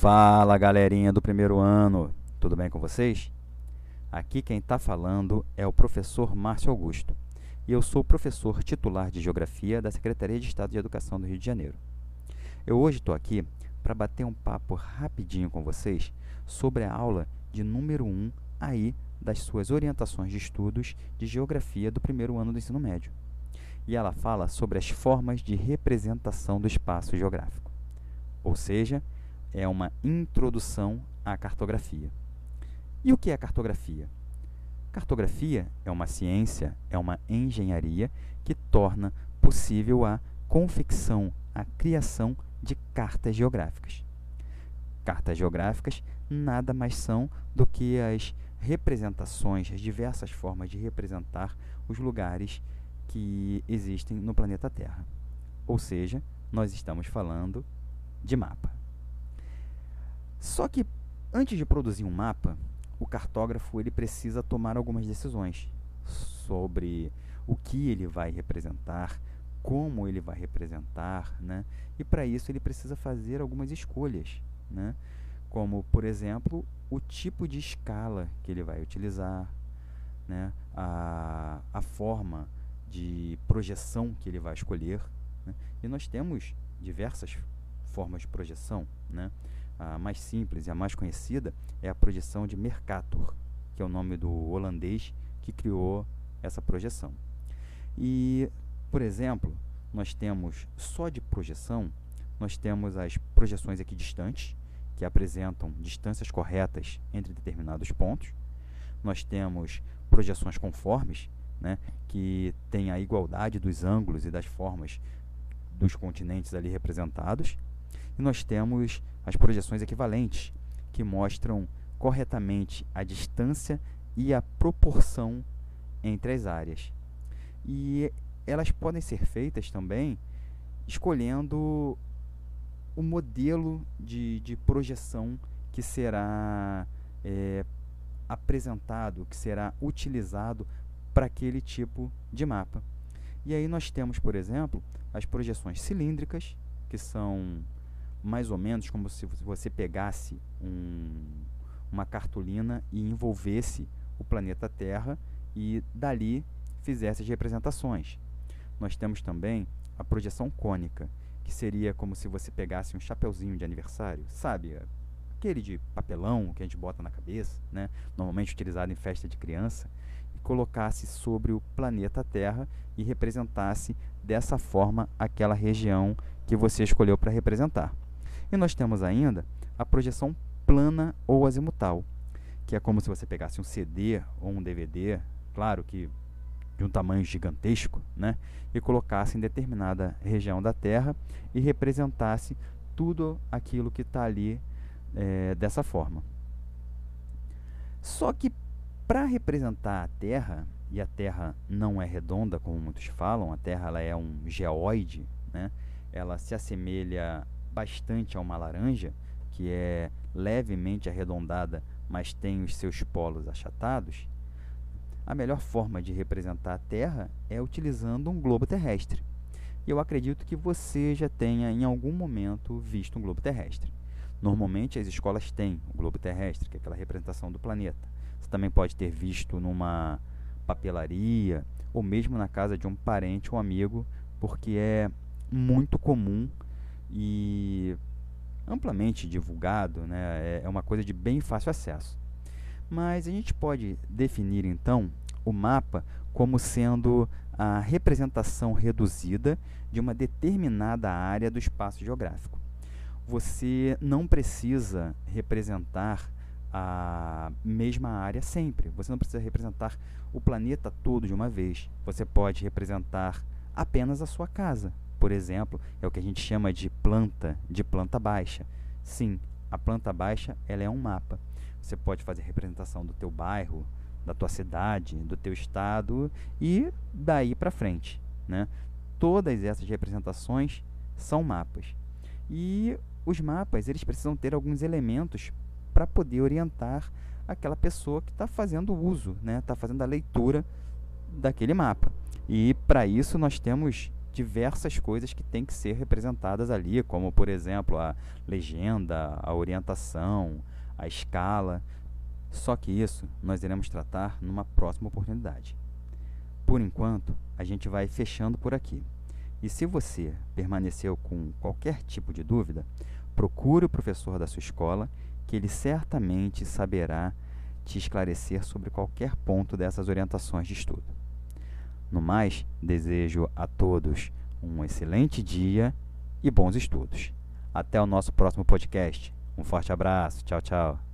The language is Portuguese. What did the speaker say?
Fala galerinha do primeiro ano, tudo bem com vocês? Aqui quem está falando é o professor Márcio Augusto e eu sou professor titular de Geografia da Secretaria de Estado de Educação do Rio de Janeiro. Eu hoje estou aqui para bater um papo rapidinho com vocês sobre a aula de número 1 aí das suas orientações de estudos de Geografia do primeiro ano do ensino médio. E ela fala sobre as formas de representação do espaço geográfico, ou seja, é uma introdução à cartografia. E o que é cartografia? Cartografia é uma ciência, é uma engenharia que torna possível a confecção, a criação de cartas geográficas. Cartas geográficas nada mais são do que as representações, as diversas formas de representar os lugares que existem no planeta Terra. Ou seja, nós estamos falando de mapa. Só que antes de produzir um mapa, o cartógrafo ele precisa tomar algumas decisões sobre o que ele vai representar, como ele vai representar, né? E para isso ele precisa fazer algumas escolhas, né? Como, por exemplo, o tipo de escala que ele vai utilizar, né? A, a forma de projeção que ele vai escolher. Né? E nós temos diversas formas de projeção, né? A mais simples e a mais conhecida é a projeção de Mercator, que é o nome do holandês que criou essa projeção. E, por exemplo, nós temos só de projeção, nós temos as projeções equidistantes, que apresentam distâncias corretas entre determinados pontos. Nós temos projeções conformes, né, que tem a igualdade dos ângulos e das formas dos continentes ali representados. E nós temos as projeções equivalentes, que mostram corretamente a distância e a proporção entre as áreas. E elas podem ser feitas também escolhendo o modelo de, de projeção que será é, apresentado, que será utilizado para aquele tipo de mapa. E aí nós temos, por exemplo, as projeções cilíndricas, que são mais ou menos como se você pegasse um, uma cartolina e envolvesse o planeta Terra e dali fizesse as representações. Nós temos também a projeção cônica, que seria como se você pegasse um chapeuzinho de aniversário, sabe? Aquele de papelão que a gente bota na cabeça, né? normalmente utilizado em festa de criança, e colocasse sobre o planeta Terra e representasse dessa forma aquela região que você escolheu para representar. E nós temos ainda a projeção plana ou azimutal, que é como se você pegasse um CD ou um DVD, claro que de um tamanho gigantesco, né, e colocasse em determinada região da Terra e representasse tudo aquilo que está ali é, dessa forma. Só que para representar a Terra, e a Terra não é redonda, como muitos falam, a Terra ela é um geoide, né? ela se assemelha bastante a uma laranja, que é levemente arredondada, mas tem os seus polos achatados, a melhor forma de representar a Terra é utilizando um globo terrestre. E eu acredito que você já tenha em algum momento visto um globo terrestre. Normalmente as escolas têm o globo terrestre, que é aquela representação do planeta. Você também pode ter visto numa papelaria ou mesmo na casa de um parente ou amigo, porque é muito comum e amplamente divulgado, né? É, é uma coisa de bem fácil acesso. Mas a gente pode definir então o mapa como sendo a representação reduzida de uma determinada área do espaço geográfico. Você não precisa representar a mesma área sempre. Você não precisa representar o planeta todo de uma vez. Você pode representar apenas a sua casa, por exemplo, é o que a gente chama de planta, de planta baixa. Sim, a planta baixa ela é um mapa. Você pode fazer representação do teu bairro, da tua cidade, do teu estado e daí para frente, né? Todas essas representações são mapas. E os mapas, eles precisam ter alguns elementos para poder orientar aquela pessoa que está fazendo uso, né? Está fazendo a leitura daquele mapa. E para isso nós temos diversas coisas que têm que ser representadas ali, como por exemplo a legenda, a orientação, a escala. Só que isso nós iremos tratar numa próxima oportunidade. Por enquanto, a gente vai fechando por aqui. E se você permaneceu com qualquer tipo de dúvida, procure o professor da sua escola, que ele certamente saberá te esclarecer sobre qualquer ponto dessas orientações de estudo. No mais, desejo a todos um excelente dia e bons estudos. Até o nosso próximo podcast. Um forte abraço. Tchau, tchau.